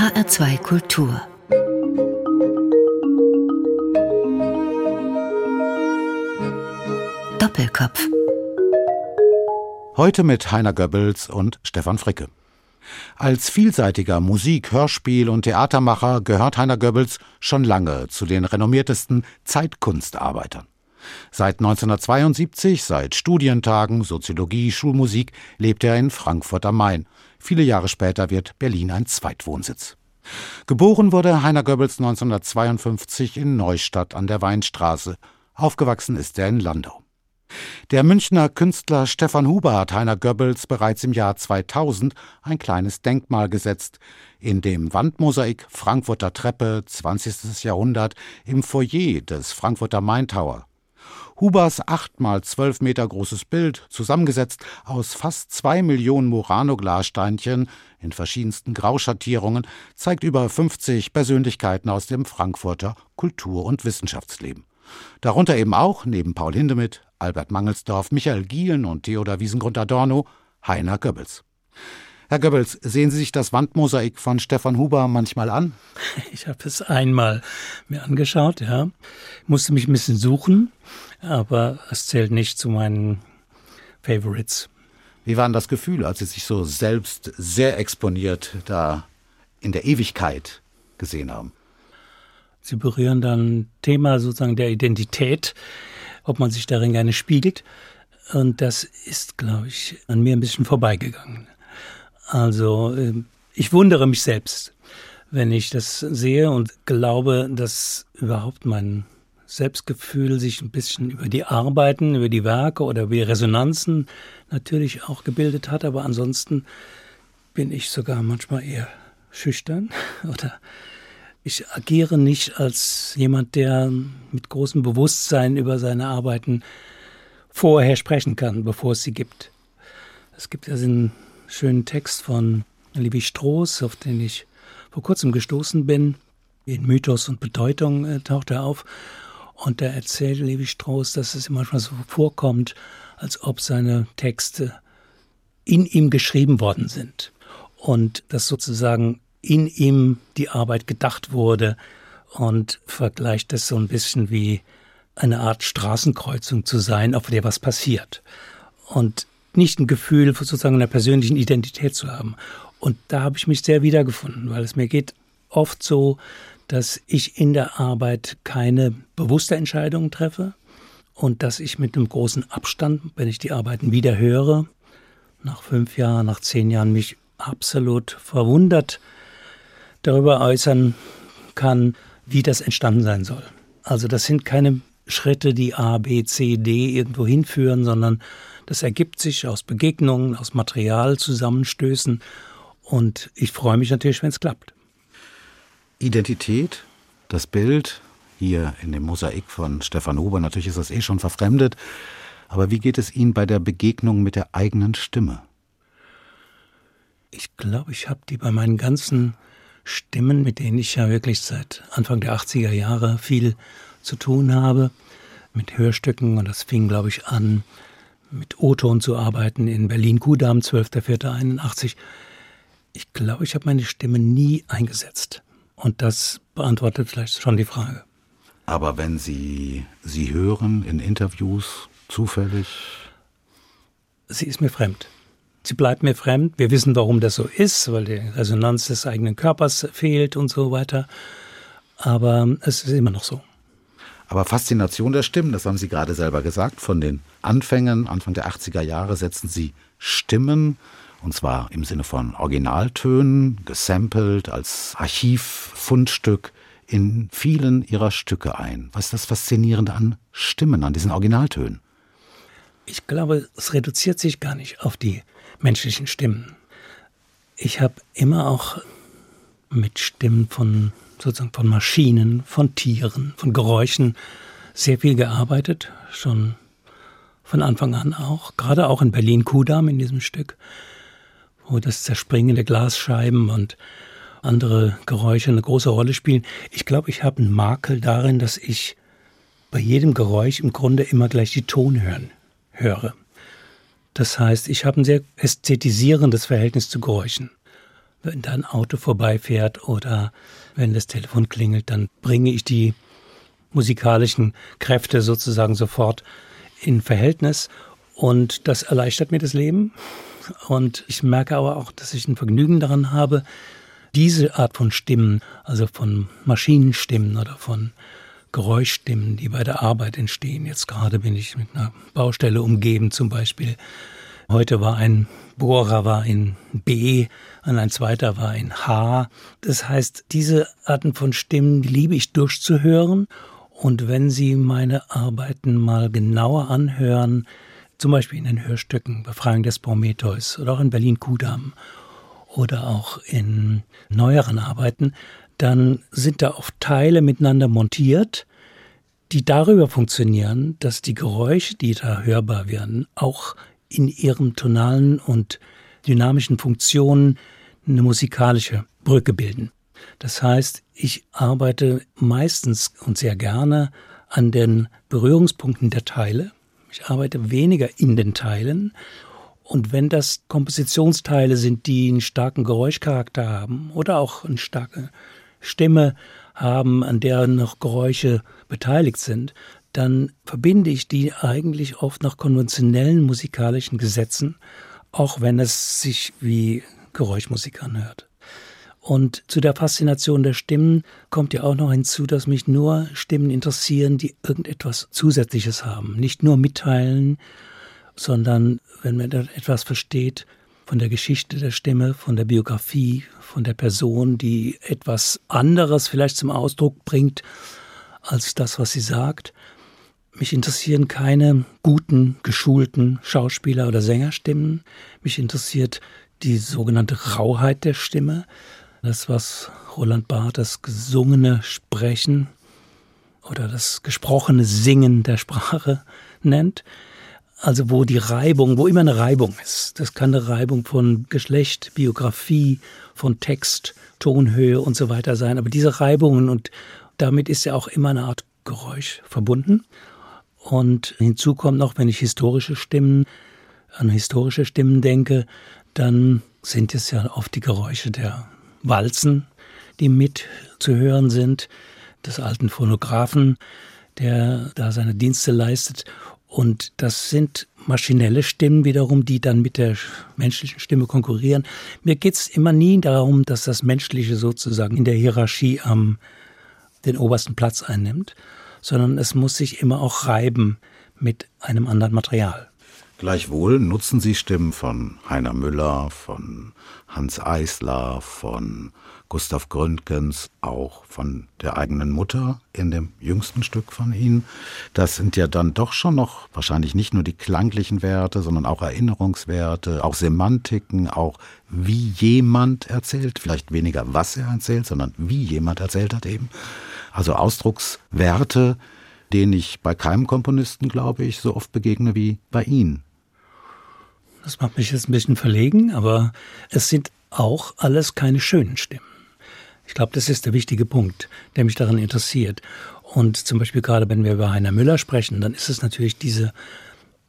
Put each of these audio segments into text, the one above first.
HR2 Kultur Doppelkopf Heute mit Heiner Goebbels und Stefan Fricke. Als vielseitiger Musik-, Hörspiel- und Theatermacher gehört Heiner Goebbels schon lange zu den renommiertesten Zeitkunstarbeitern. Seit 1972, seit Studientagen, Soziologie, Schulmusik, lebt er in Frankfurt am Main. Viele Jahre später wird Berlin ein Zweitwohnsitz. Geboren wurde Heiner Goebbels 1952 in Neustadt an der Weinstraße. Aufgewachsen ist er in Landau. Der Münchner Künstler Stefan Huber hat Heiner Goebbels bereits im Jahr 2000 ein kleines Denkmal gesetzt. In dem Wandmosaik Frankfurter Treppe 20. Jahrhundert im Foyer des Frankfurter Main Tower. Hubers acht mal zwölf Meter großes Bild, zusammengesetzt aus fast zwei Millionen Murano-Glassteinchen in verschiedensten Grauschattierungen, zeigt über 50 Persönlichkeiten aus dem Frankfurter Kultur- und Wissenschaftsleben. Darunter eben auch, neben Paul Hindemith, Albert Mangelsdorf, Michael Gielen und Theodor Wiesengrund Adorno, Heiner Goebbels. Herr Goebbels, sehen Sie sich das Wandmosaik von Stefan Huber manchmal an? Ich habe es einmal mir angeschaut, ja. Musste mich ein bisschen suchen, aber es zählt nicht zu meinen Favorites. Wie war denn das Gefühl, als Sie sich so selbst sehr exponiert da in der Ewigkeit gesehen haben? Sie berühren dann Thema sozusagen der Identität, ob man sich darin gerne spiegelt. Und das ist, glaube ich, an mir ein bisschen vorbeigegangen. Also ähm, ich wundere mich selbst, wenn ich das sehe und glaube, dass überhaupt mein Selbstgefühl sich ein bisschen über die Arbeiten, über die Werke oder über die Resonanzen natürlich auch gebildet hat. Aber ansonsten bin ich sogar manchmal eher schüchtern oder ich agiere nicht als jemand, der mit großem Bewusstsein über seine Arbeiten vorher sprechen kann, bevor es sie gibt. Es gibt ja den schönen Text von Levi Stroß, auf den ich vor kurzem gestoßen bin. In Mythos und Bedeutung äh, taucht er auf. Und da erzählt Levi Stroß, dass es manchmal so vorkommt, als ob seine Texte in ihm geschrieben worden sind. Und dass sozusagen in ihm die Arbeit gedacht wurde und vergleicht es so ein bisschen wie eine Art Straßenkreuzung zu sein, auf der was passiert. Und nicht ein Gefühl sozusagen einer persönlichen Identität zu haben. Und da habe ich mich sehr wiedergefunden, weil es mir geht oft so, dass ich in der Arbeit keine bewusste Entscheidung treffe und dass ich mit einem großen Abstand, wenn ich die Arbeiten wieder höre, nach fünf Jahren, nach zehn Jahren mich absolut verwundert darüber äußern kann, wie das entstanden sein soll. Also das sind keine Schritte, die A, B, C, D irgendwo hinführen, sondern das ergibt sich aus Begegnungen, aus Materialzusammenstößen und ich freue mich natürlich, wenn es klappt. Identität, das Bild hier in dem Mosaik von Stefan Huber, natürlich ist das eh schon verfremdet, aber wie geht es Ihnen bei der Begegnung mit der eigenen Stimme? Ich glaube, ich habe die bei meinen ganzen Stimmen, mit denen ich ja wirklich seit Anfang der 80er Jahre viel zu tun habe, mit Hörstücken. Und das fing, glaube ich, an, mit O-Ton zu arbeiten in Berlin-Kudamm, 12.04.81. Ich glaube, ich habe meine Stimme nie eingesetzt. Und das beantwortet vielleicht schon die Frage. Aber wenn Sie sie hören in Interviews zufällig? Sie ist mir fremd. Sie bleibt mir fremd. Wir wissen, warum das so ist, weil die Resonanz des eigenen Körpers fehlt und so weiter. Aber es ist immer noch so. Aber Faszination der Stimmen, das haben Sie gerade selber gesagt, von den Anfängen, Anfang der 80er Jahre setzen Sie Stimmen, und zwar im Sinne von Originaltönen, gesampelt als Archivfundstück in vielen Ihrer Stücke ein. Was ist das Faszinierende an Stimmen, an diesen Originaltönen? Ich glaube, es reduziert sich gar nicht auf die menschlichen Stimmen. Ich habe immer auch mit Stimmen von sozusagen von Maschinen, von Tieren, von Geräuschen sehr viel gearbeitet, schon von Anfang an auch, gerade auch in Berlin Kudamm in diesem Stück, wo das Zerspringen der Glasscheiben und andere Geräusche eine große Rolle spielen. Ich glaube, ich habe einen Makel darin, dass ich bei jedem Geräusch im Grunde immer gleich die Tonhören höre. Das heißt, ich habe ein sehr ästhetisierendes Verhältnis zu Geräuschen. Wenn da ein Auto vorbeifährt oder wenn das Telefon klingelt, dann bringe ich die musikalischen Kräfte sozusagen sofort in Verhältnis und das erleichtert mir das Leben. Und ich merke aber auch, dass ich ein Vergnügen daran habe, diese Art von Stimmen, also von Maschinenstimmen oder von Geräuschstimmen, die bei der Arbeit entstehen. Jetzt gerade bin ich mit einer Baustelle umgeben zum Beispiel. Heute war ein Bohrer war in B und ein zweiter war in H. Das heißt, diese Arten von Stimmen liebe ich durchzuhören. Und wenn Sie meine Arbeiten mal genauer anhören, zum Beispiel in den Hörstücken Befreiung des Prometheus oder auch in Berlin Kudam oder auch in neueren Arbeiten, dann sind da oft Teile miteinander montiert, die darüber funktionieren, dass die Geräusche, die da hörbar werden, auch in ihren tonalen und dynamischen Funktionen eine musikalische Brücke bilden. Das heißt, ich arbeite meistens und sehr gerne an den Berührungspunkten der Teile. Ich arbeite weniger in den Teilen. Und wenn das Kompositionsteile sind, die einen starken Geräuschcharakter haben oder auch eine starke Stimme haben, an der noch Geräusche beteiligt sind, dann verbinde ich die eigentlich oft nach konventionellen musikalischen Gesetzen, auch wenn es sich wie Geräuschmusik anhört. Und zu der Faszination der Stimmen kommt ja auch noch hinzu, dass mich nur Stimmen interessieren, die irgendetwas Zusätzliches haben. Nicht nur mitteilen, sondern wenn man etwas versteht von der Geschichte der Stimme, von der Biografie, von der Person, die etwas anderes vielleicht zum Ausdruck bringt als das, was sie sagt. Mich interessieren keine guten, geschulten Schauspieler- oder Sängerstimmen. Mich interessiert die sogenannte Rauheit der Stimme. Das, was Roland Barth das gesungene Sprechen oder das gesprochene Singen der Sprache nennt. Also wo die Reibung, wo immer eine Reibung ist. Das kann eine Reibung von Geschlecht, Biografie, von Text, Tonhöhe und so weiter sein. Aber diese Reibungen und damit ist ja auch immer eine Art Geräusch verbunden. Und hinzu kommt noch, wenn ich historische Stimmen, an historische Stimmen denke, dann sind es ja oft die Geräusche der Walzen, die mit zu hören sind, des alten Phonographen, der da seine Dienste leistet. Und das sind maschinelle Stimmen wiederum, die dann mit der menschlichen Stimme konkurrieren. Mir geht es immer nie darum, dass das Menschliche sozusagen in der Hierarchie am den obersten Platz einnimmt, sondern es muss sich immer auch reiben mit einem anderen Material. Gleichwohl nutzen Sie Stimmen von Heiner Müller, von Hans Eisler, von Gustav Gründgens, auch von der eigenen Mutter in dem jüngsten Stück von Ihnen. Das sind ja dann doch schon noch wahrscheinlich nicht nur die klanglichen Werte, sondern auch Erinnerungswerte, auch Semantiken, auch wie jemand erzählt, vielleicht weniger was er erzählt, sondern wie jemand erzählt hat eben. Also Ausdruckswerte, denen ich bei keinem Komponisten, glaube ich, so oft begegne wie bei Ihnen. Das macht mich jetzt ein bisschen verlegen, aber es sind auch alles keine schönen Stimmen. Ich glaube, das ist der wichtige Punkt, der mich daran interessiert. Und zum Beispiel gerade, wenn wir über Heiner Müller sprechen, dann ist es natürlich diese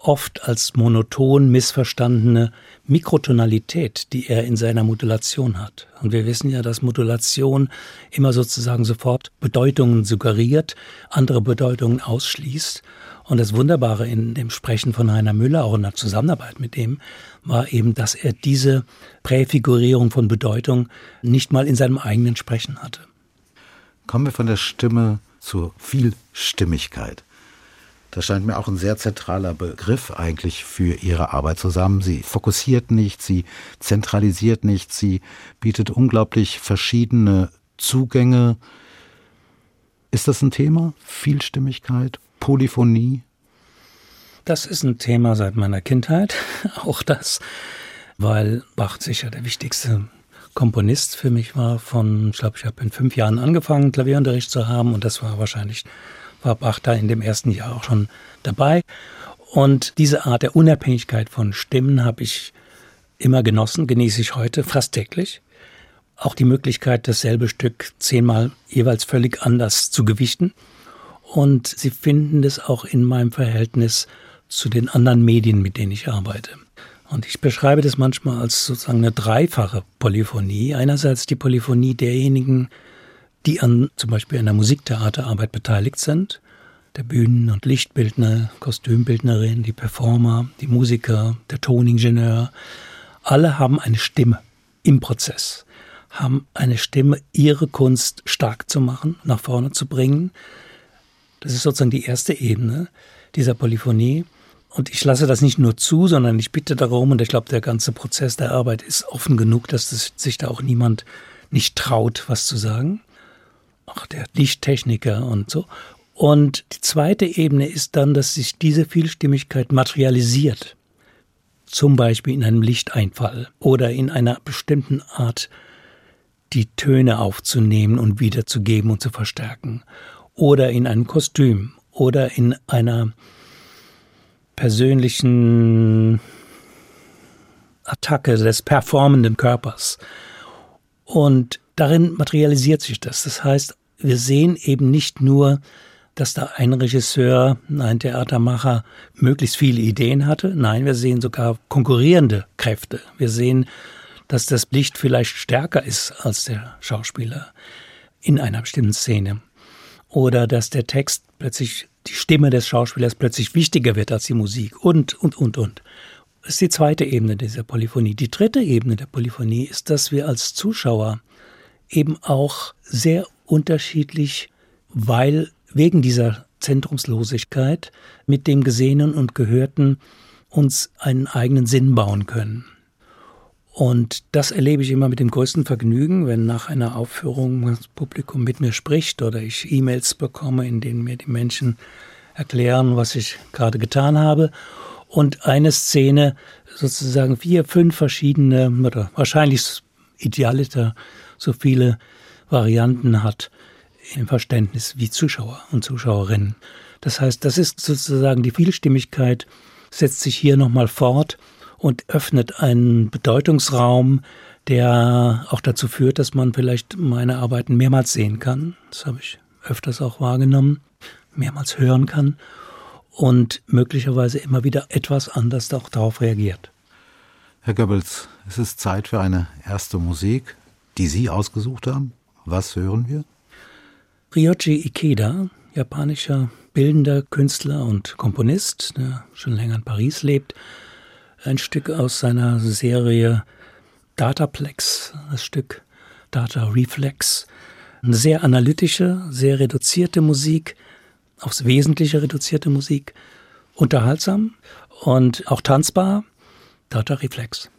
oft als monoton missverstandene Mikrotonalität, die er in seiner Modulation hat. Und wir wissen ja, dass Modulation immer sozusagen sofort Bedeutungen suggeriert, andere Bedeutungen ausschließt. Und das Wunderbare in dem Sprechen von Heiner Müller, auch in der Zusammenarbeit mit dem, war eben, dass er diese Präfigurierung von Bedeutung nicht mal in seinem eigenen Sprechen hatte. Kommen wir von der Stimme zur Vielstimmigkeit. Das scheint mir auch ein sehr zentraler Begriff eigentlich für Ihre Arbeit zusammen. Sie fokussiert nicht, sie zentralisiert nicht, sie bietet unglaublich verschiedene Zugänge. Ist das ein Thema? Vielstimmigkeit, Polyphonie? Das ist ein Thema seit meiner Kindheit, auch das, weil Bach sicher der wichtigste Komponist für mich war. Von, ich glaube, ich habe in fünf Jahren angefangen, Klavierunterricht zu haben und das war wahrscheinlich war Bach da in dem ersten Jahr auch schon dabei. Und diese Art der Unabhängigkeit von Stimmen habe ich immer genossen, genieße ich heute fast täglich. Auch die Möglichkeit, dasselbe Stück zehnmal jeweils völlig anders zu gewichten. Und Sie finden das auch in meinem Verhältnis zu den anderen Medien, mit denen ich arbeite. Und ich beschreibe das manchmal als sozusagen eine dreifache Polyphonie. Einerseits die Polyphonie derjenigen, die an zum Beispiel einer Musiktheaterarbeit beteiligt sind. Der Bühnen- und Lichtbildner, Kostümbildnerin, die Performer, die Musiker, der Toningenieur. Alle haben eine Stimme im Prozess, haben eine Stimme, ihre Kunst stark zu machen, nach vorne zu bringen. Das ist sozusagen die erste Ebene dieser Polyphonie. Und ich lasse das nicht nur zu, sondern ich bitte darum, und ich glaube, der ganze Prozess der Arbeit ist offen genug, dass das, sich da auch niemand nicht traut, was zu sagen. Auch der Lichttechniker und so. Und die zweite Ebene ist dann, dass sich diese Vielstimmigkeit materialisiert. Zum Beispiel in einem Lichteinfall oder in einer bestimmten Art, die Töne aufzunehmen und wiederzugeben und zu verstärken. Oder in einem Kostüm oder in einer persönlichen Attacke des performenden Körpers. Und darin materialisiert sich das. Das heißt, wir sehen eben nicht nur, dass da ein Regisseur, ein Theatermacher möglichst viele Ideen hatte. Nein, wir sehen sogar konkurrierende Kräfte. Wir sehen, dass das Licht vielleicht stärker ist als der Schauspieler in einer bestimmten Szene. Oder dass der Text plötzlich die Stimme des Schauspielers plötzlich wichtiger wird als die Musik und, und, und, und. Das ist die zweite Ebene dieser Polyphonie. Die dritte Ebene der Polyphonie ist, dass wir als Zuschauer eben auch sehr unterschiedlich, weil wegen dieser Zentrumslosigkeit mit dem Gesehenen und Gehörten uns einen eigenen Sinn bauen können. Und das erlebe ich immer mit dem größten Vergnügen, wenn nach einer Aufführung das Publikum mit mir spricht oder ich E-Mails bekomme, in denen mir die Menschen erklären, was ich gerade getan habe. Und eine Szene sozusagen vier, fünf verschiedene oder wahrscheinlich idealiter so viele Varianten hat im Verständnis wie Zuschauer und Zuschauerinnen. Das heißt, das ist sozusagen die Vielstimmigkeit, setzt sich hier nochmal fort und öffnet einen Bedeutungsraum, der auch dazu führt, dass man vielleicht meine Arbeiten mehrmals sehen kann. Das habe ich öfters auch wahrgenommen, mehrmals hören kann und möglicherweise immer wieder etwas anders auch darauf reagiert. Herr Goebbels, es ist Zeit für eine erste Musik, die Sie ausgesucht haben. Was hören wir? Ryoji Ikeda, japanischer bildender Künstler und Komponist, der schon länger in Paris lebt, ein Stück aus seiner Serie Dataplex, das Stück Data Reflex. Eine sehr analytische, sehr reduzierte Musik, aufs Wesentliche reduzierte Musik, unterhaltsam und auch tanzbar. Data Reflex.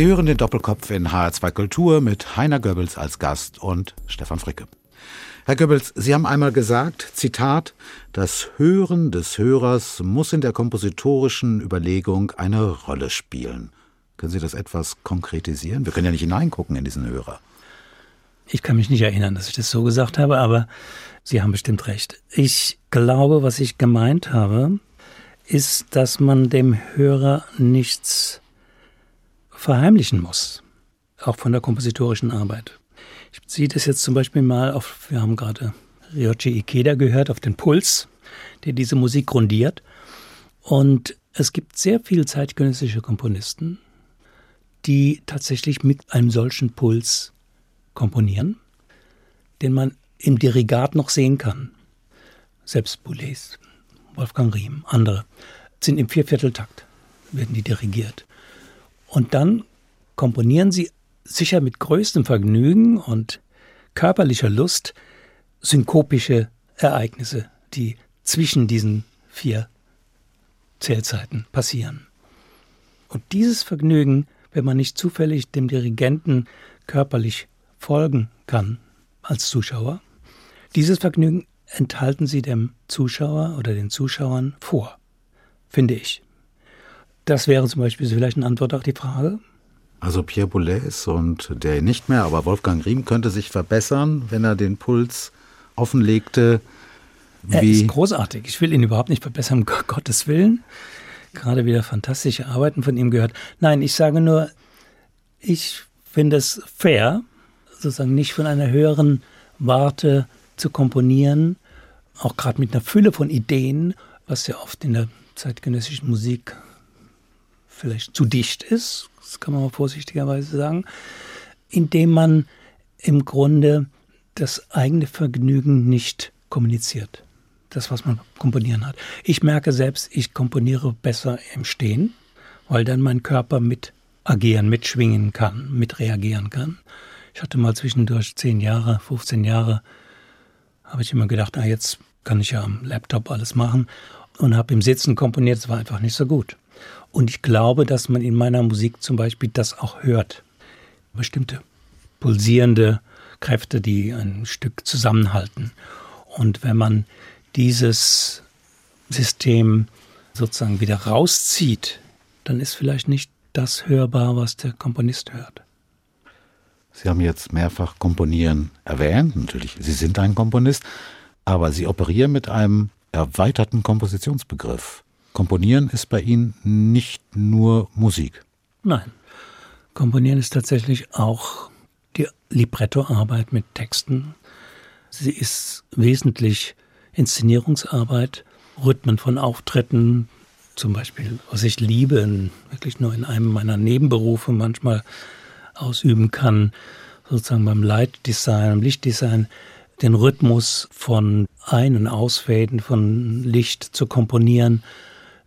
Sie hören den Doppelkopf in HR2 Kultur mit Heiner Goebbels als Gast und Stefan Fricke. Herr Goebbels, Sie haben einmal gesagt, Zitat, das Hören des Hörers muss in der kompositorischen Überlegung eine Rolle spielen. Können Sie das etwas konkretisieren? Wir können ja nicht hineingucken in diesen Hörer. Ich kann mich nicht erinnern, dass ich das so gesagt habe, aber Sie haben bestimmt recht. Ich glaube, was ich gemeint habe, ist, dass man dem Hörer nichts verheimlichen muss, auch von der kompositorischen Arbeit. Ich beziehe das jetzt zum Beispiel mal auf, wir haben gerade Ryoji Ikeda gehört, auf den Puls, der diese Musik grundiert. Und es gibt sehr viele zeitgenössische Komponisten, die tatsächlich mit einem solchen Puls komponieren, den man im Dirigat noch sehen kann. Selbst Boulez, Wolfgang Riem, andere, sind im Viervierteltakt, werden die dirigiert. Und dann komponieren sie sicher mit größtem Vergnügen und körperlicher Lust synkopische Ereignisse, die zwischen diesen vier Zählzeiten passieren. Und dieses Vergnügen, wenn man nicht zufällig dem Dirigenten körperlich folgen kann als Zuschauer, dieses Vergnügen enthalten sie dem Zuschauer oder den Zuschauern vor, finde ich. Das wäre zum Beispiel vielleicht eine Antwort auf die Frage. Also Pierre Boulez und der nicht mehr, aber Wolfgang Riem könnte sich verbessern, wenn er den Puls offenlegte. Wie er ist großartig. Ich will ihn überhaupt nicht verbessern, um Gottes Willen. Gerade wieder fantastische Arbeiten von ihm gehört. Nein, ich sage nur, ich finde es fair, sozusagen nicht von einer höheren Warte zu komponieren, auch gerade mit einer Fülle von Ideen, was ja oft in der zeitgenössischen Musik vielleicht zu dicht ist, das kann man mal vorsichtigerweise sagen, indem man im Grunde das eigene Vergnügen nicht kommuniziert. Das, was man komponieren hat. Ich merke selbst, ich komponiere besser im Stehen, weil dann mein Körper mit agieren, mitschwingen kann, mit reagieren kann. Ich hatte mal zwischendurch zehn Jahre, 15 Jahre, habe ich immer gedacht, ah, jetzt kann ich ja am Laptop alles machen und habe im Sitzen komponiert. Es war einfach nicht so gut. Und ich glaube, dass man in meiner Musik zum Beispiel das auch hört. Bestimmte pulsierende Kräfte, die ein Stück zusammenhalten. Und wenn man dieses System sozusagen wieder rauszieht, dann ist vielleicht nicht das hörbar, was der Komponist hört. Sie haben jetzt mehrfach Komponieren erwähnt. Natürlich, Sie sind ein Komponist, aber Sie operieren mit einem erweiterten Kompositionsbegriff. Komponieren ist bei Ihnen nicht nur Musik. Nein. Komponieren ist tatsächlich auch die Librettoarbeit mit Texten. Sie ist wesentlich Inszenierungsarbeit, Rhythmen von Auftritten, zum Beispiel, was ich liebe, wirklich nur in einem meiner Nebenberufe manchmal ausüben kann, sozusagen beim Lightdesign, beim Lichtdesign, den Rhythmus von Ein- und Ausfäden von Licht zu komponieren.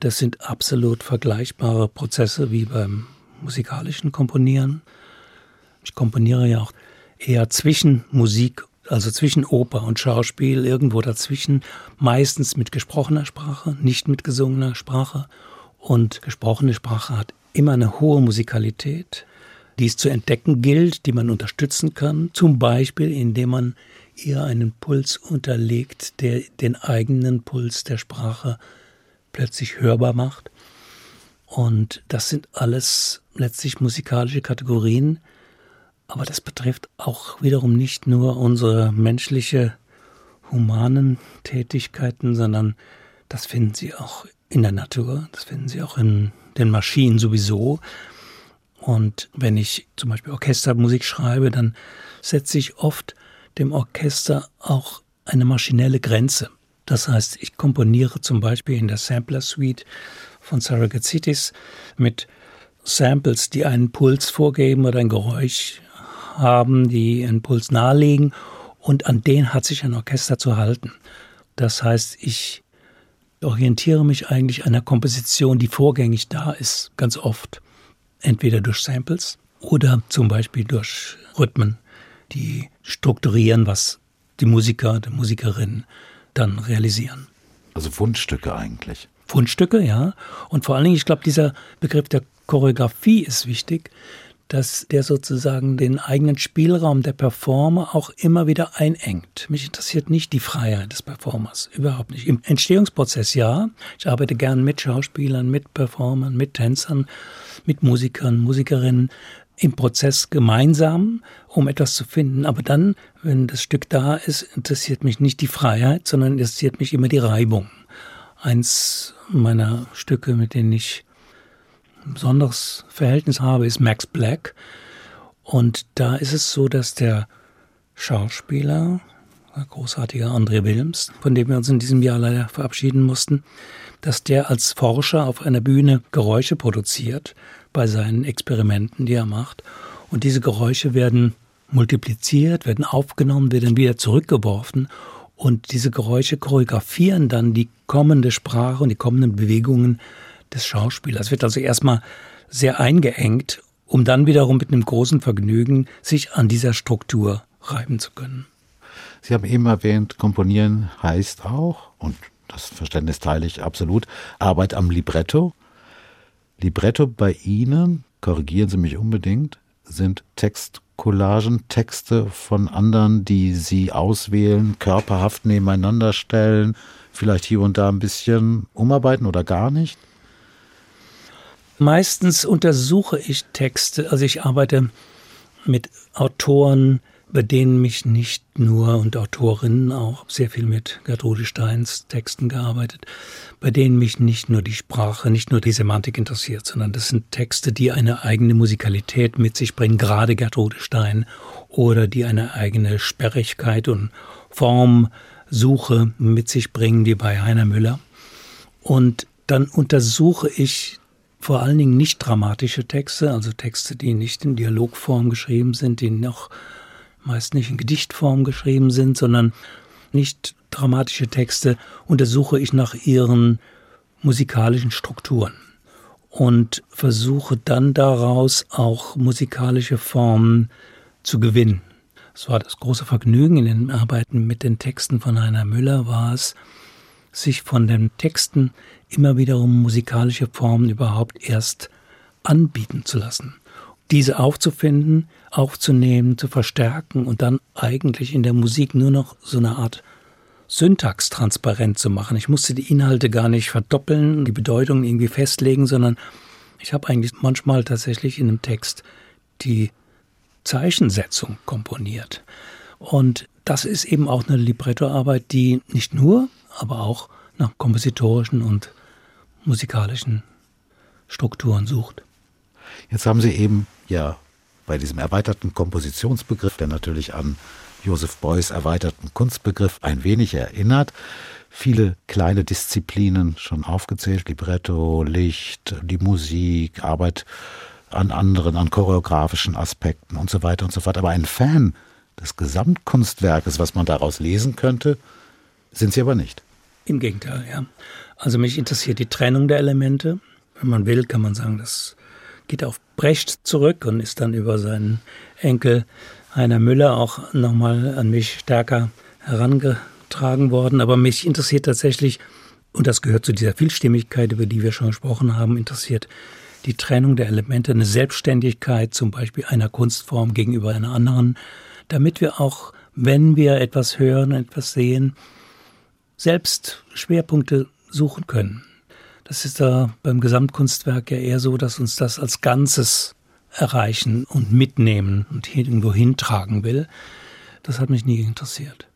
Das sind absolut vergleichbare Prozesse wie beim musikalischen Komponieren. Ich komponiere ja auch eher zwischen Musik, also zwischen Oper und Schauspiel, irgendwo dazwischen, meistens mit gesprochener Sprache, nicht mit gesungener Sprache. Und gesprochene Sprache hat immer eine hohe Musikalität die es zu entdecken gilt, die man unterstützen kann, zum Beispiel indem man ihr einen Puls unterlegt, der den eigenen Puls der Sprache plötzlich hörbar macht. Und das sind alles letztlich musikalische Kategorien, aber das betrifft auch wiederum nicht nur unsere menschliche, humanen Tätigkeiten, sondern das finden Sie auch in der Natur, das finden Sie auch in den Maschinen sowieso. Und wenn ich zum Beispiel Orchestermusik schreibe, dann setze ich oft dem Orchester auch eine maschinelle Grenze. Das heißt, ich komponiere zum Beispiel in der Sampler Suite von Sarah Gazitis mit Samples, die einen Puls vorgeben oder ein Geräusch haben, die einen Puls nahelegen und an den hat sich ein Orchester zu halten. Das heißt, ich orientiere mich eigentlich an einer Komposition, die vorgängig da ist, ganz oft entweder durch Samples oder zum Beispiel durch Rhythmen, die strukturieren, was die Musiker, die Musikerinnen dann realisieren. Also Fundstücke eigentlich. Fundstücke, ja. Und vor allen Dingen, ich glaube, dieser Begriff der Choreografie ist wichtig, dass der sozusagen den eigenen Spielraum der Performer auch immer wieder einengt. Mich interessiert nicht die Freiheit des Performers, überhaupt nicht. Im Entstehungsprozess ja. Ich arbeite gern mit Schauspielern, mit Performern, mit Tänzern, mit Musikern, Musikerinnen im Prozess gemeinsam, um etwas zu finden. Aber dann, wenn das Stück da ist, interessiert mich nicht die Freiheit, sondern interessiert mich immer die Reibung. Eins meiner Stücke, mit denen ich ein besonderes Verhältnis habe, ist Max Black. Und da ist es so, dass der Schauspieler, der großartige André Williams, von dem wir uns in diesem Jahr leider verabschieden mussten, dass der als Forscher auf einer Bühne Geräusche produziert bei seinen Experimenten, die er macht. Und diese Geräusche werden multipliziert, werden aufgenommen, werden wieder zurückgeworfen. Und diese Geräusche choreografieren dann die kommende Sprache und die kommenden Bewegungen des Schauspielers. Wird also erstmal sehr eingeengt, um dann wiederum mit einem großen Vergnügen sich an dieser Struktur reiben zu können. Sie haben eben erwähnt, komponieren heißt auch, und das Verständnis teile ich absolut, Arbeit am Libretto. Libretto bei Ihnen, korrigieren Sie mich unbedingt, sind Textcollagen, Texte von anderen, die Sie auswählen, körperhaft nebeneinander stellen, vielleicht hier und da ein bisschen umarbeiten oder gar nicht? Meistens untersuche ich Texte, also ich arbeite mit Autoren, bei denen mich nicht nur und Autorinnen auch sehr viel mit Gertrude Steins Texten gearbeitet, bei denen mich nicht nur die Sprache, nicht nur die Semantik interessiert, sondern das sind Texte, die eine eigene Musikalität mit sich bringen, gerade Gertrude Stein, oder die eine eigene Sperrigkeit und Formsuche mit sich bringen, wie bei Heiner Müller. Und dann untersuche ich vor allen Dingen nicht dramatische Texte, also Texte, die nicht in Dialogform geschrieben sind, die noch meist nicht in Gedichtform geschrieben sind, sondern nicht dramatische Texte, untersuche ich nach ihren musikalischen Strukturen und versuche dann daraus auch musikalische Formen zu gewinnen. Es war das große Vergnügen in den Arbeiten mit den Texten von Heiner Müller war es, sich von den Texten immer wiederum musikalische Formen überhaupt erst anbieten zu lassen. Diese aufzufinden, aufzunehmen, zu verstärken und dann eigentlich in der Musik nur noch so eine Art Syntax transparent zu machen. Ich musste die Inhalte gar nicht verdoppeln, die Bedeutung irgendwie festlegen, sondern ich habe eigentlich manchmal tatsächlich in einem Text die Zeichensetzung komponiert. Und das ist eben auch eine Librettoarbeit, die nicht nur, aber auch nach kompositorischen und musikalischen Strukturen sucht. Jetzt haben Sie eben ja bei diesem erweiterten Kompositionsbegriff, der natürlich an Joseph Beuys erweiterten Kunstbegriff ein wenig erinnert, viele kleine Disziplinen schon aufgezählt, Libretto, Licht, die Musik, Arbeit an anderen, an choreografischen Aspekten und so weiter und so fort. Aber ein Fan des Gesamtkunstwerkes, was man daraus lesen könnte, sind Sie aber nicht. Im Gegenteil, ja. Also mich interessiert die Trennung der Elemente. Wenn man will, kann man sagen, das geht auf Brecht zurück und ist dann über seinen Enkel Heiner Müller auch nochmal an mich stärker herangetragen worden. Aber mich interessiert tatsächlich, und das gehört zu dieser Vielstimmigkeit, über die wir schon gesprochen haben, interessiert die Trennung der Elemente, eine Selbstständigkeit zum Beispiel einer Kunstform gegenüber einer anderen, damit wir auch, wenn wir etwas hören, etwas sehen, selbst Schwerpunkte suchen können. Das ist da beim Gesamtkunstwerk ja eher so, dass uns das als Ganzes erreichen und mitnehmen und irgendwo hintragen will. Das hat mich nie interessiert.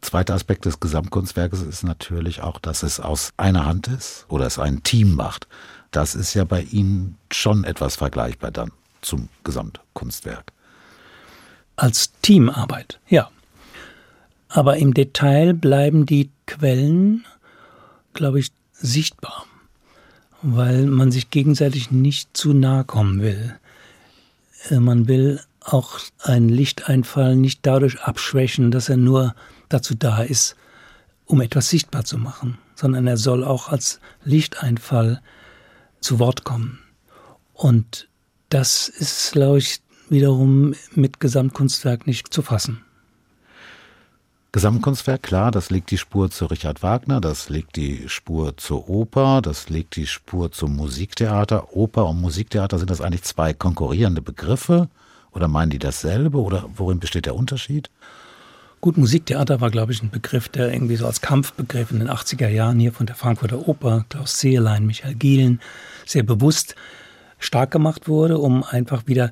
Zweiter Aspekt des Gesamtkunstwerkes ist natürlich auch, dass es aus einer Hand ist oder es ein Team macht. Das ist ja bei Ihnen schon etwas vergleichbar dann zum Gesamtkunstwerk. Als Teamarbeit, ja. Aber im Detail bleiben die Quellen, glaube ich, sichtbar, weil man sich gegenseitig nicht zu nahe kommen will. Äh, man will auch einen Lichteinfall nicht dadurch abschwächen, dass er nur dazu da ist, um etwas sichtbar zu machen, sondern er soll auch als Lichteinfall zu Wort kommen. Und das ist, glaube ich, wiederum mit Gesamtkunstwerk nicht zu fassen. Gesamtkunstwerk, klar, das legt die Spur zu Richard Wagner, das legt die Spur zur Oper, das legt die Spur zum Musiktheater. Oper und Musiktheater, sind das eigentlich zwei konkurrierende Begriffe? Oder meinen die dasselbe? Oder worin besteht der Unterschied? Gut, Musiktheater war, glaube ich, ein Begriff, der irgendwie so als Kampfbegriff in den 80er Jahren hier von der Frankfurter Oper, Klaus Seelein, Michael Gielen, sehr bewusst stark gemacht wurde, um einfach wieder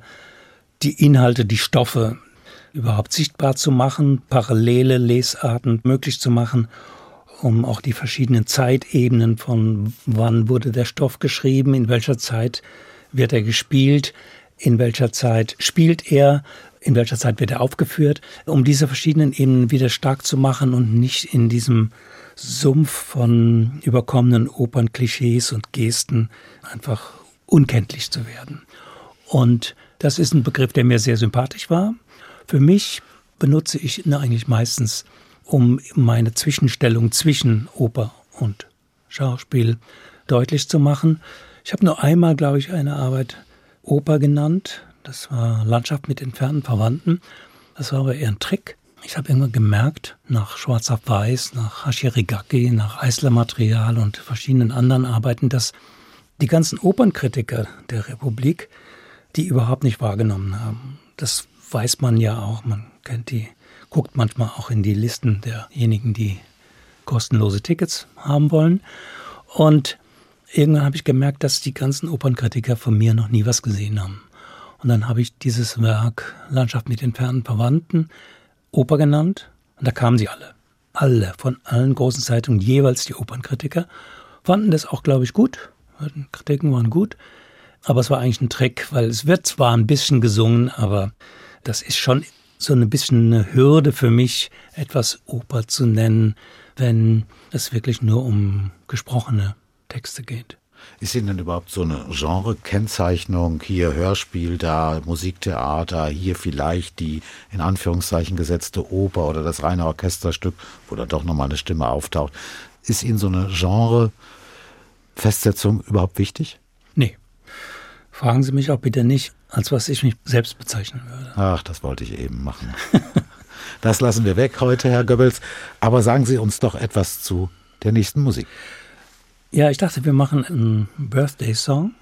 die Inhalte, die Stoffe überhaupt sichtbar zu machen, parallele Lesarten möglich zu machen, um auch die verschiedenen Zeitebenen von wann wurde der Stoff geschrieben, in welcher Zeit wird er gespielt, in welcher Zeit spielt er, in welcher Zeit wird er aufgeführt, um diese verschiedenen Ebenen wieder stark zu machen und nicht in diesem Sumpf von überkommenen Opernklischees und Gesten einfach unkenntlich zu werden. Und das ist ein Begriff, der mir sehr sympathisch war. Für mich benutze ich ihn eigentlich meistens, um meine Zwischenstellung zwischen Oper und Schauspiel deutlich zu machen. Ich habe nur einmal, glaube ich, eine Arbeit Oper genannt. Das war Landschaft mit entfernten Verwandten. Das war aber eher ein Trick. Ich habe irgendwann gemerkt, nach Schwarz auf Weiß, nach Hashirigaki, nach Eisler-Material und verschiedenen anderen Arbeiten, dass die ganzen Opernkritiker der Republik die überhaupt nicht wahrgenommen haben. Das weiß man ja auch. Man kennt die, guckt manchmal auch in die Listen derjenigen, die kostenlose Tickets haben wollen. Und irgendwann habe ich gemerkt, dass die ganzen Opernkritiker von mir noch nie was gesehen haben. Und dann habe ich dieses Werk Landschaft mit entfernten Verwandten Oper genannt. Und da kamen sie alle. Alle, von allen großen Zeitungen, jeweils die Opernkritiker, fanden das auch, glaube ich, gut. Die Kritiken waren gut. Aber es war eigentlich ein Trick, weil es wird zwar ein bisschen gesungen, aber das ist schon so ein bisschen eine Hürde für mich, etwas Oper zu nennen, wenn es wirklich nur um gesprochene Texte geht. Ist Ihnen denn überhaupt so eine Genre-Kennzeichnung, hier Hörspiel, da Musiktheater, hier vielleicht die in Anführungszeichen gesetzte Oper oder das reine Orchesterstück, wo da doch nochmal eine Stimme auftaucht. Ist Ihnen so eine Genre-Festsetzung überhaupt wichtig? Fragen Sie mich auch bitte nicht, als was ich mich selbst bezeichnen würde. Ach, das wollte ich eben machen. das lassen wir weg heute, Herr Goebbels. Aber sagen Sie uns doch etwas zu der nächsten Musik. Ja, ich dachte, wir machen einen Birthday-Song,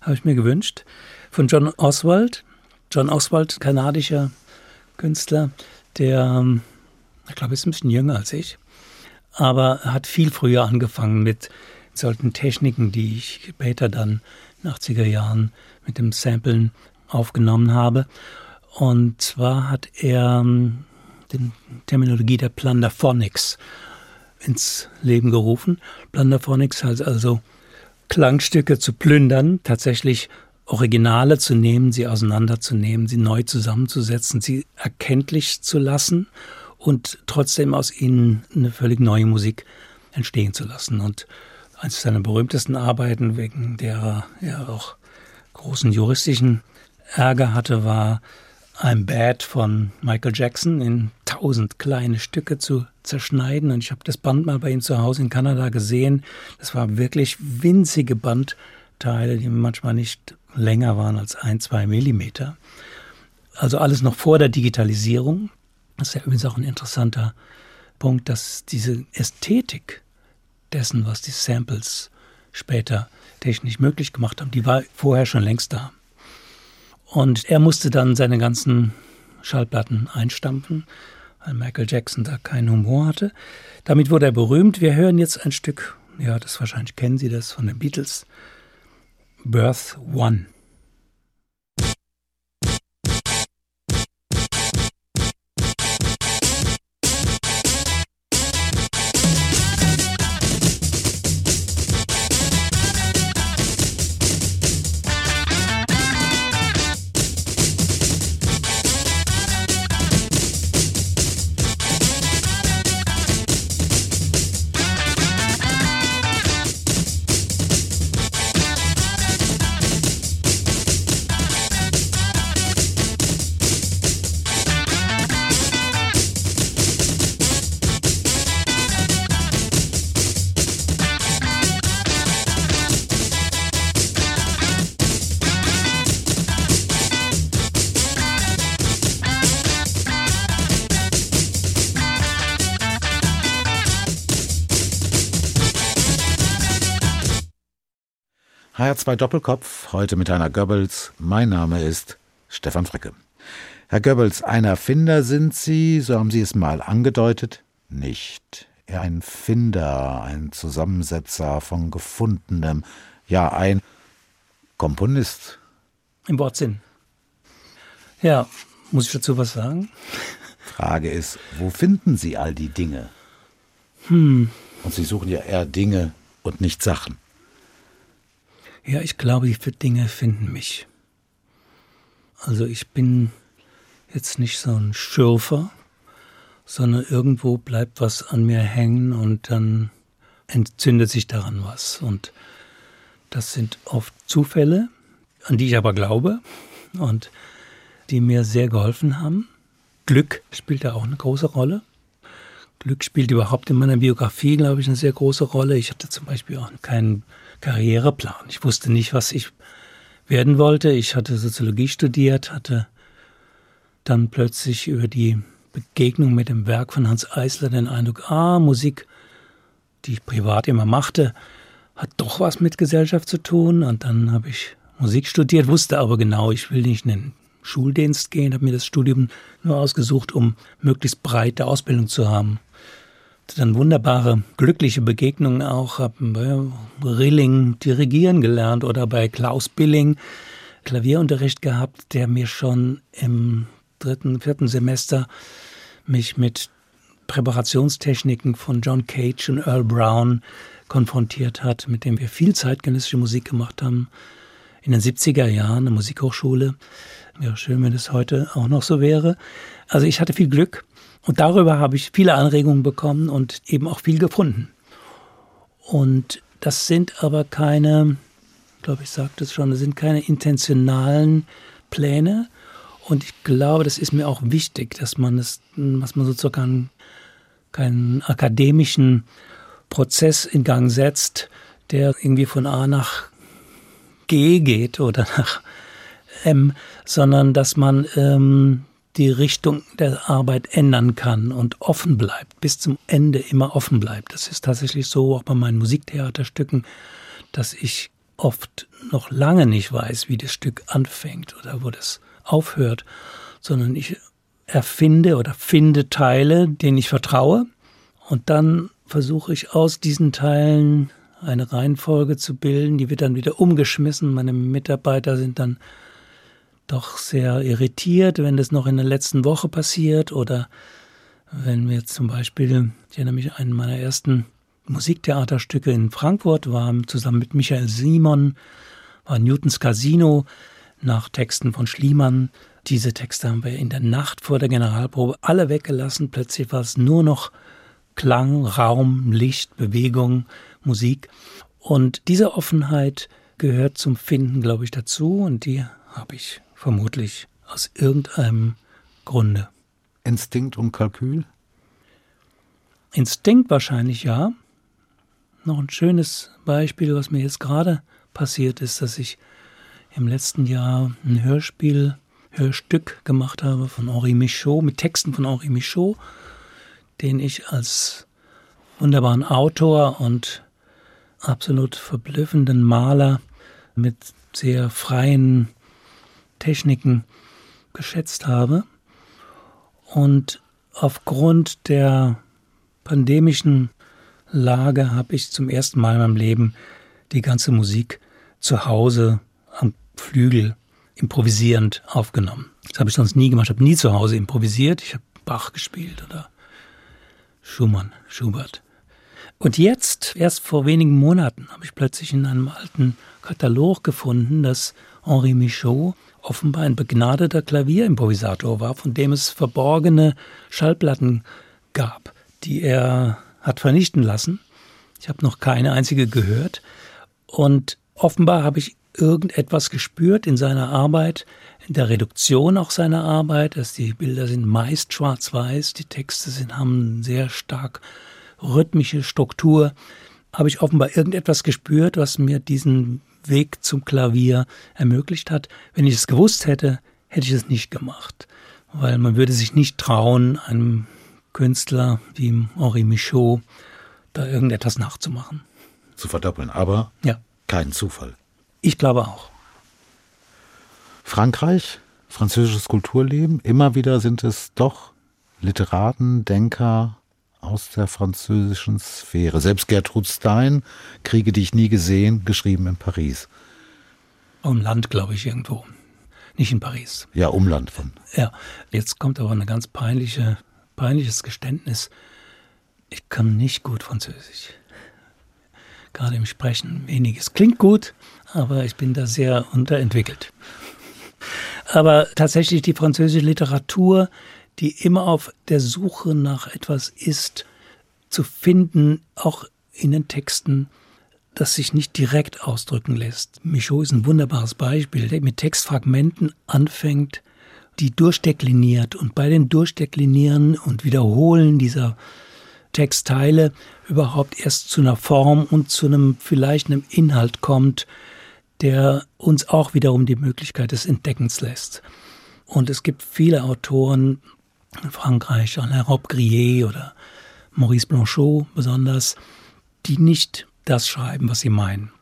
habe ich mir gewünscht, von John Oswald. John Oswald, kanadischer Künstler, der, ähm, ich glaube, ist ein bisschen jünger als ich, aber hat viel früher angefangen mit solchen Techniken, die ich später dann 80er Jahren mit dem Samplen aufgenommen habe. Und zwar hat er ähm, die Terminologie der Plunderphonics ins Leben gerufen. Plunderphonics heißt also Klangstücke zu plündern, tatsächlich Originale zu nehmen, sie auseinanderzunehmen, sie neu zusammenzusetzen, sie erkenntlich zu lassen und trotzdem aus ihnen eine völlig neue Musik entstehen zu lassen. Und eines seiner berühmtesten Arbeiten, wegen der er auch großen juristischen Ärger hatte, war I'm Bad von Michael Jackson in tausend kleine Stücke zu zerschneiden. Und ich habe das Band mal bei ihm zu Hause in Kanada gesehen. Das war wirklich winzige Bandteile, die manchmal nicht länger waren als ein, zwei Millimeter. Also alles noch vor der Digitalisierung. Das ist ja übrigens auch ein interessanter Punkt, dass diese Ästhetik dessen, was die Samples später technisch möglich gemacht haben, die war vorher schon längst da. Und er musste dann seine ganzen Schallplatten einstampfen, weil Michael Jackson da keinen Humor hatte. Damit wurde er berühmt. Wir hören jetzt ein Stück, ja, das wahrscheinlich kennen Sie das von den Beatles, Birth One. HR2 Doppelkopf, heute mit Heiner Goebbels. Mein Name ist Stefan Fricke. Herr Goebbels, ein Erfinder sind Sie, so haben Sie es mal angedeutet, nicht. Eher ein Finder, ein Zusammensetzer von Gefundenem, ja, ein Komponist. Im Wortsinn. Ja, muss ich dazu was sagen? Frage ist, wo finden Sie all die Dinge? Hm. Und Sie suchen ja eher Dinge und nicht Sachen. Ja, ich glaube, die Dinge finden mich. Also ich bin jetzt nicht so ein Schürfer, sondern irgendwo bleibt was an mir hängen und dann entzündet sich daran was. Und das sind oft Zufälle, an die ich aber glaube und die mir sehr geholfen haben. Glück spielt da auch eine große Rolle. Glück spielt überhaupt in meiner Biografie, glaube ich, eine sehr große Rolle. Ich hatte zum Beispiel auch keinen Karriereplan. Ich wusste nicht, was ich werden wollte. Ich hatte Soziologie studiert, hatte dann plötzlich über die Begegnung mit dem Werk von Hans Eisler den Eindruck, ah, Musik, die ich privat immer machte, hat doch was mit Gesellschaft zu tun. Und dann habe ich Musik studiert, wusste aber genau, ich will nicht in den Schuldienst gehen, habe mir das Studium nur ausgesucht, um möglichst breite Ausbildung zu haben. Dann wunderbare, glückliche Begegnungen auch, habe bei Rilling dirigieren gelernt oder bei Klaus Billing Klavierunterricht gehabt, der mir schon im dritten, vierten Semester mich mit Präparationstechniken von John Cage und Earl Brown konfrontiert hat, mit dem wir viel zeitgenössische Musik gemacht haben. In den 70er Jahren, eine Musikhochschule. Wäre schön, wenn es heute auch noch so wäre. Also ich hatte viel Glück und darüber habe ich viele Anregungen bekommen und eben auch viel gefunden. Und das sind aber keine, glaube, ich sagte es schon, das sind keine intentionalen Pläne, und ich glaube, das ist mir auch wichtig, dass man es, dass man sozusagen keinen akademischen Prozess in Gang setzt, der irgendwie von A nach G geht oder nach M, sondern dass man ähm, die Richtung der Arbeit ändern kann und offen bleibt, bis zum Ende immer offen bleibt. Das ist tatsächlich so auch bei meinen Musiktheaterstücken, dass ich oft noch lange nicht weiß, wie das Stück anfängt oder wo das aufhört, sondern ich erfinde oder finde Teile, denen ich vertraue und dann versuche ich aus diesen Teilen eine Reihenfolge zu bilden, die wird dann wieder umgeschmissen. Meine Mitarbeiter sind dann doch sehr irritiert, wenn das noch in der letzten Woche passiert oder wenn wir zum Beispiel, ich erinnere mich einen meiner ersten Musiktheaterstücke in Frankfurt, war zusammen mit Michael Simon, war Newtons Casino, nach Texten von Schliemann. Diese Texte haben wir in der Nacht vor der Generalprobe alle weggelassen. Plötzlich war es nur noch Klang, Raum, Licht, Bewegung, Musik. Und diese Offenheit gehört zum Finden, glaube ich, dazu. Und die habe ich vermutlich aus irgendeinem Grunde. Instinkt und Kalkül? Instinkt wahrscheinlich ja. Noch ein schönes Beispiel, was mir jetzt gerade passiert ist, dass ich im letzten Jahr ein Hörspiel, Hörstück gemacht habe von Henri Michaud, mit Texten von Henri Michaud, den ich als wunderbaren Autor und absolut verblüffenden Maler mit sehr freien Techniken geschätzt habe. Und aufgrund der pandemischen Lage habe ich zum ersten Mal in meinem Leben die ganze Musik zu Hause am Flügel improvisierend aufgenommen. Das habe ich sonst nie gemacht. Ich habe nie zu Hause improvisiert. Ich habe Bach gespielt oder Schumann, Schubert. Und jetzt, erst vor wenigen Monaten, habe ich plötzlich in einem alten Katalog gefunden, dass Henri Michaud offenbar ein begnadeter Klavierimprovisator war, von dem es verborgene Schallplatten gab, die er hat vernichten lassen. Ich habe noch keine einzige gehört. Und offenbar habe ich irgendetwas gespürt in seiner Arbeit, in der Reduktion auch seiner Arbeit, dass die Bilder sind meist schwarz-weiß, die Texte sind, haben sehr stark rhythmische Struktur, habe ich offenbar irgendetwas gespürt, was mir diesen Weg zum Klavier ermöglicht hat. Wenn ich es gewusst hätte, hätte ich es nicht gemacht, weil man würde sich nicht trauen, einem Künstler wie Henri Michaud da irgendetwas nachzumachen. Zu verdoppeln, aber ja. kein Zufall. Ich glaube auch. Frankreich, französisches Kulturleben, immer wieder sind es doch Literaten, Denker aus der französischen Sphäre. Selbst Gertrud Stein, Kriege, die ich nie gesehen, geschrieben in Paris. Umland, glaube ich, irgendwo. Nicht in Paris. Ja, Umland von. Ja, jetzt kommt aber ein ganz peinliche, peinliches Geständnis. Ich kann nicht gut Französisch. Gerade im Sprechen weniges. Klingt gut, aber ich bin da sehr unterentwickelt. Aber tatsächlich die französische Literatur, die immer auf der Suche nach etwas ist, zu finden, auch in den Texten, das sich nicht direkt ausdrücken lässt. Michaud ist ein wunderbares Beispiel, der mit Textfragmenten anfängt, die durchdekliniert und bei dem Durchdeklinieren und Wiederholen dieser Textteile überhaupt erst zu einer Form und zu einem vielleicht einem Inhalt kommt, der uns auch wiederum die Möglichkeit des Entdeckens lässt. Und es gibt viele Autoren in Frankreich, Alain Robbe-Grillet oder Maurice Blanchot besonders, die nicht das schreiben, was sie meinen,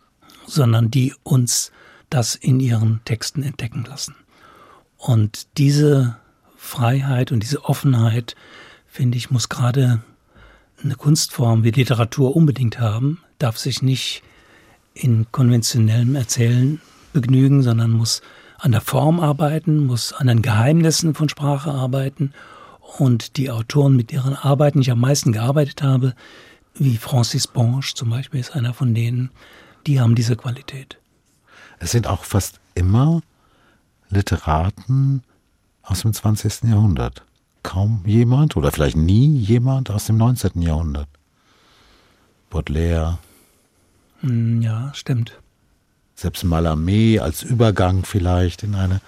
sondern die uns das in ihren Texten entdecken lassen. Und diese Freiheit und diese Offenheit, finde ich, muss gerade eine Kunstform wie Literatur unbedingt haben, darf sich nicht in konventionellem Erzählen begnügen, sondern muss an der Form arbeiten, muss an den Geheimnissen von Sprache arbeiten. Und die Autoren, mit deren Arbeiten ich am meisten gearbeitet habe, wie Francis Bonge zum Beispiel ist einer von denen, die haben diese Qualität. Es sind auch fast immer Literaten aus dem 20. Jahrhundert. Kaum jemand oder vielleicht nie jemand aus dem 19. Jahrhundert. Baudelaire. Hm, ja, stimmt. Selbst Mallarmé als Übergang vielleicht in eine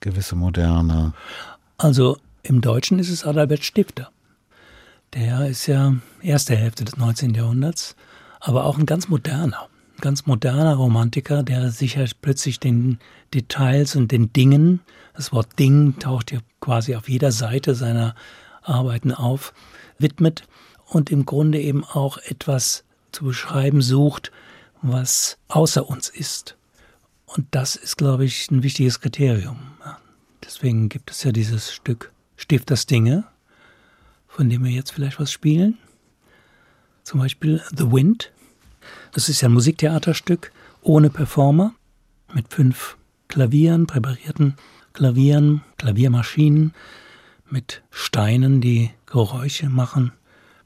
gewisse Moderne. Also im Deutschen ist es Adalbert Stifter. Der ist ja erste Hälfte des 19. Jahrhunderts, aber auch ein ganz moderner, ganz moderner Romantiker, der sich halt plötzlich den Details und den Dingen, das Wort Ding taucht ja quasi auf jeder Seite seiner Arbeiten auf, widmet und im Grunde eben auch etwas zu beschreiben sucht, was außer uns ist. Und das ist, glaube ich, ein wichtiges Kriterium. Deswegen gibt es ja dieses Stück Stifters Dinge, von dem wir jetzt vielleicht was spielen. Zum Beispiel The Wind. Das ist ja ein Musiktheaterstück ohne Performer, mit fünf Klavieren, präparierten Klavieren, Klaviermaschinen, mit Steinen, die Geräusche machen,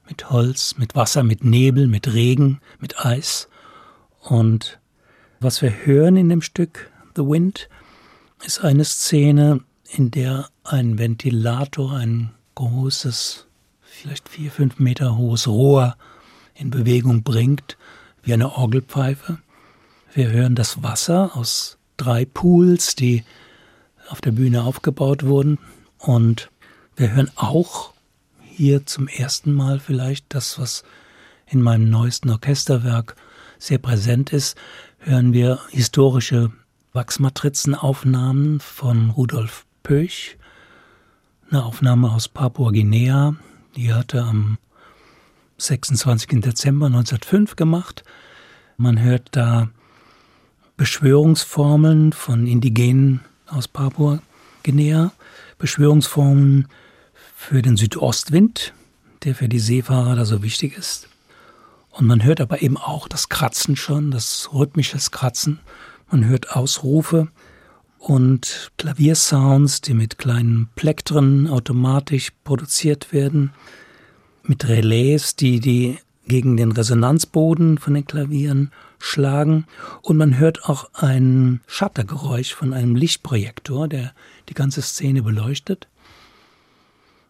mit Holz, mit Wasser, mit Nebel, mit Regen, mit Eis. Und was wir hören in dem Stück The Wind ist eine Szene, in der ein Ventilator, ein großes, vielleicht vier, fünf Meter hohes Rohr in Bewegung bringt, wie eine Orgelpfeife. Wir hören das Wasser aus drei Pools, die auf der Bühne aufgebaut wurden. Und wir hören auch hier zum ersten Mal vielleicht das, was in meinem neuesten Orchesterwerk sehr präsent ist, hören wir historische Wachsmatrizenaufnahmen von Rudolf Pöch, eine Aufnahme aus Papua-Guinea, die hatte am 26. Dezember 1905 gemacht. Man hört da Beschwörungsformeln von Indigenen aus Papua-Guinea, Beschwörungsformeln für den Südostwind, der für die Seefahrer da so wichtig ist. Und man hört aber eben auch das Kratzen schon, das rhythmisches Kratzen. Man hört Ausrufe und Klaviersounds, die mit kleinen Plektren automatisch produziert werden, mit Relais, die die gegen den Resonanzboden von den Klavieren schlagen. Und man hört auch ein Schattergeräusch von einem Lichtprojektor, der die ganze Szene beleuchtet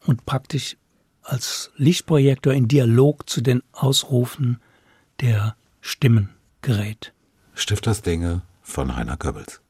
und praktisch als Lichtprojektor in Dialog zu den Ausrufen der Stimmen gerät. Stifters Dinge von Heiner Goebbels.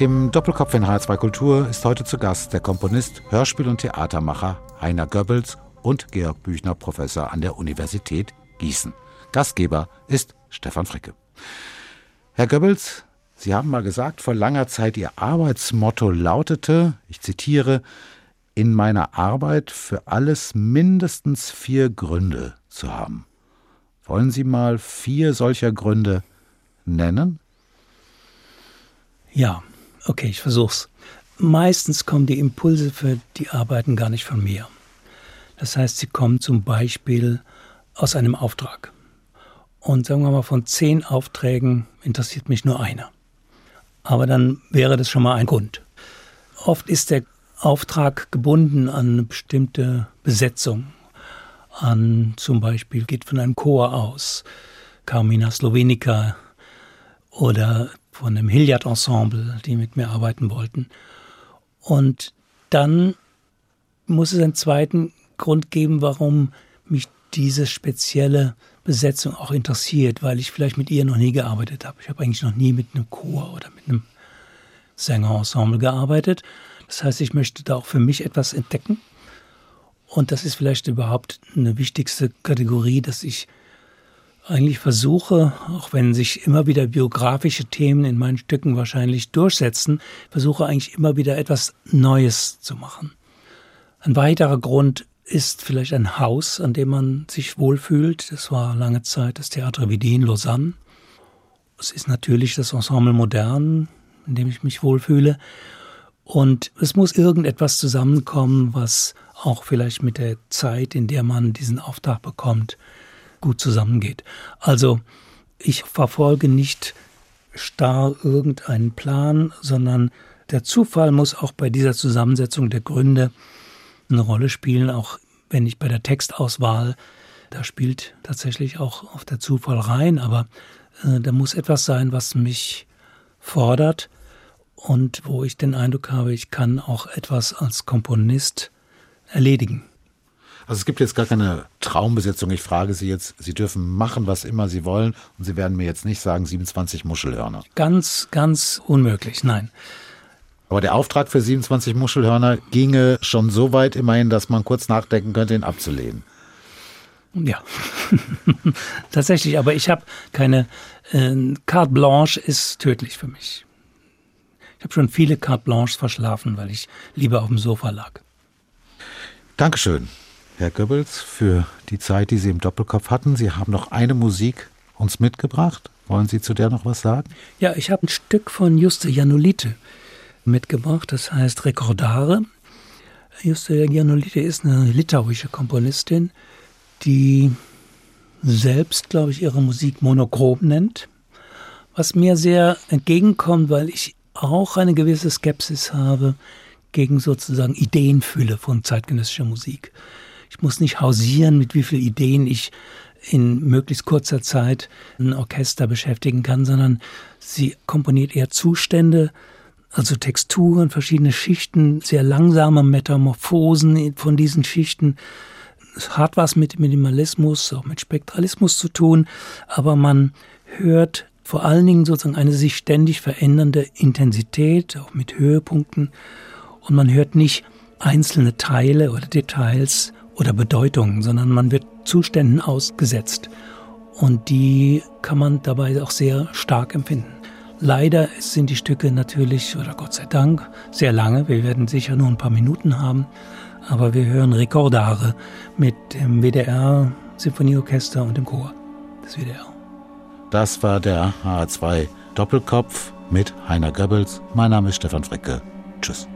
Im Doppelkopf in H2 Kultur ist heute zu Gast der Komponist, Hörspiel- und Theatermacher Heiner Goebbels und Georg Büchner, Professor an der Universität Gießen. Gastgeber ist Stefan Fricke. Herr Goebbels, Sie haben mal gesagt, vor langer Zeit Ihr Arbeitsmotto lautete, ich zitiere, in meiner Arbeit für alles mindestens vier Gründe zu haben. Wollen Sie mal vier solcher Gründe nennen? Ja, Okay, ich versuch's. Meistens kommen die Impulse für die Arbeiten gar nicht von mir. Das heißt, sie kommen zum Beispiel aus einem Auftrag. Und sagen wir mal, von zehn Aufträgen interessiert mich nur einer. Aber dann wäre das schon mal ein Grund. Oft ist der Auftrag gebunden an eine bestimmte Besetzung. An zum Beispiel geht von einem Chor aus, Carmina Slovenica oder von dem Hilliard-Ensemble, die mit mir arbeiten wollten. Und dann muss es einen zweiten Grund geben, warum mich diese spezielle Besetzung auch interessiert, weil ich vielleicht mit ihr noch nie gearbeitet habe. Ich habe eigentlich noch nie mit einem Chor oder mit einem Sängerensemble gearbeitet. Das heißt, ich möchte da auch für mich etwas entdecken. Und das ist vielleicht überhaupt eine wichtigste Kategorie, dass ich eigentlich versuche, auch wenn sich immer wieder biografische Themen in meinen Stücken wahrscheinlich durchsetzen, versuche eigentlich immer wieder etwas Neues zu machen. Ein weiterer Grund ist vielleicht ein Haus, an dem man sich wohlfühlt. Das war lange Zeit das Theater Vidi in Lausanne. Es ist natürlich das Ensemble Modern, in dem ich mich wohlfühle. Und es muss irgendetwas zusammenkommen, was auch vielleicht mit der Zeit, in der man diesen Auftrag bekommt, gut zusammengeht. Also ich verfolge nicht starr irgendeinen Plan, sondern der Zufall muss auch bei dieser Zusammensetzung der Gründe eine Rolle spielen, auch wenn ich bei der Textauswahl, da spielt tatsächlich auch auf der Zufall rein, aber äh, da muss etwas sein, was mich fordert und wo ich den Eindruck habe, ich kann auch etwas als Komponist erledigen. Also es gibt jetzt gar keine Traumbesetzung. Ich frage Sie jetzt, Sie dürfen machen, was immer Sie wollen und Sie werden mir jetzt nicht sagen 27 Muschelhörner. Ganz, ganz unmöglich, nein. Aber der Auftrag für 27 Muschelhörner ginge schon so weit immerhin, dass man kurz nachdenken könnte, ihn abzulehnen. Ja, tatsächlich. Aber ich habe keine äh, Carte Blanche ist tödlich für mich. Ich habe schon viele Carte Blanches verschlafen, weil ich lieber auf dem Sofa lag. Dankeschön. Herr Goebbels, für die Zeit, die Sie im Doppelkopf hatten. Sie haben noch eine Musik uns mitgebracht. Wollen Sie zu der noch was sagen? Ja, ich habe ein Stück von Juste Janolite mitgebracht, das heißt Rekordare. Juste Janolite ist eine litauische Komponistin, die selbst, glaube ich, ihre Musik monochrom nennt, was mir sehr entgegenkommt, weil ich auch eine gewisse Skepsis habe gegen sozusagen Ideenfülle von zeitgenössischer Musik. Ich muss nicht hausieren, mit wie vielen Ideen ich in möglichst kurzer Zeit ein Orchester beschäftigen kann, sondern sie komponiert eher Zustände, also Texturen, verschiedene Schichten, sehr langsame Metamorphosen von diesen Schichten. Es hat was mit Minimalismus, auch mit Spektralismus zu tun, aber man hört vor allen Dingen sozusagen eine sich ständig verändernde Intensität, auch mit Höhepunkten. Und man hört nicht einzelne Teile oder Details oder Bedeutungen, sondern man wird Zuständen ausgesetzt. Und die kann man dabei auch sehr stark empfinden. Leider sind die Stücke natürlich, oder Gott sei Dank, sehr lange. Wir werden sicher nur ein paar Minuten haben. Aber wir hören Rekordare mit dem WDR Sinfonieorchester und dem Chor des WDR. Das war der H2 Doppelkopf mit Heiner Goebbels. Mein Name ist Stefan Fricke. Tschüss.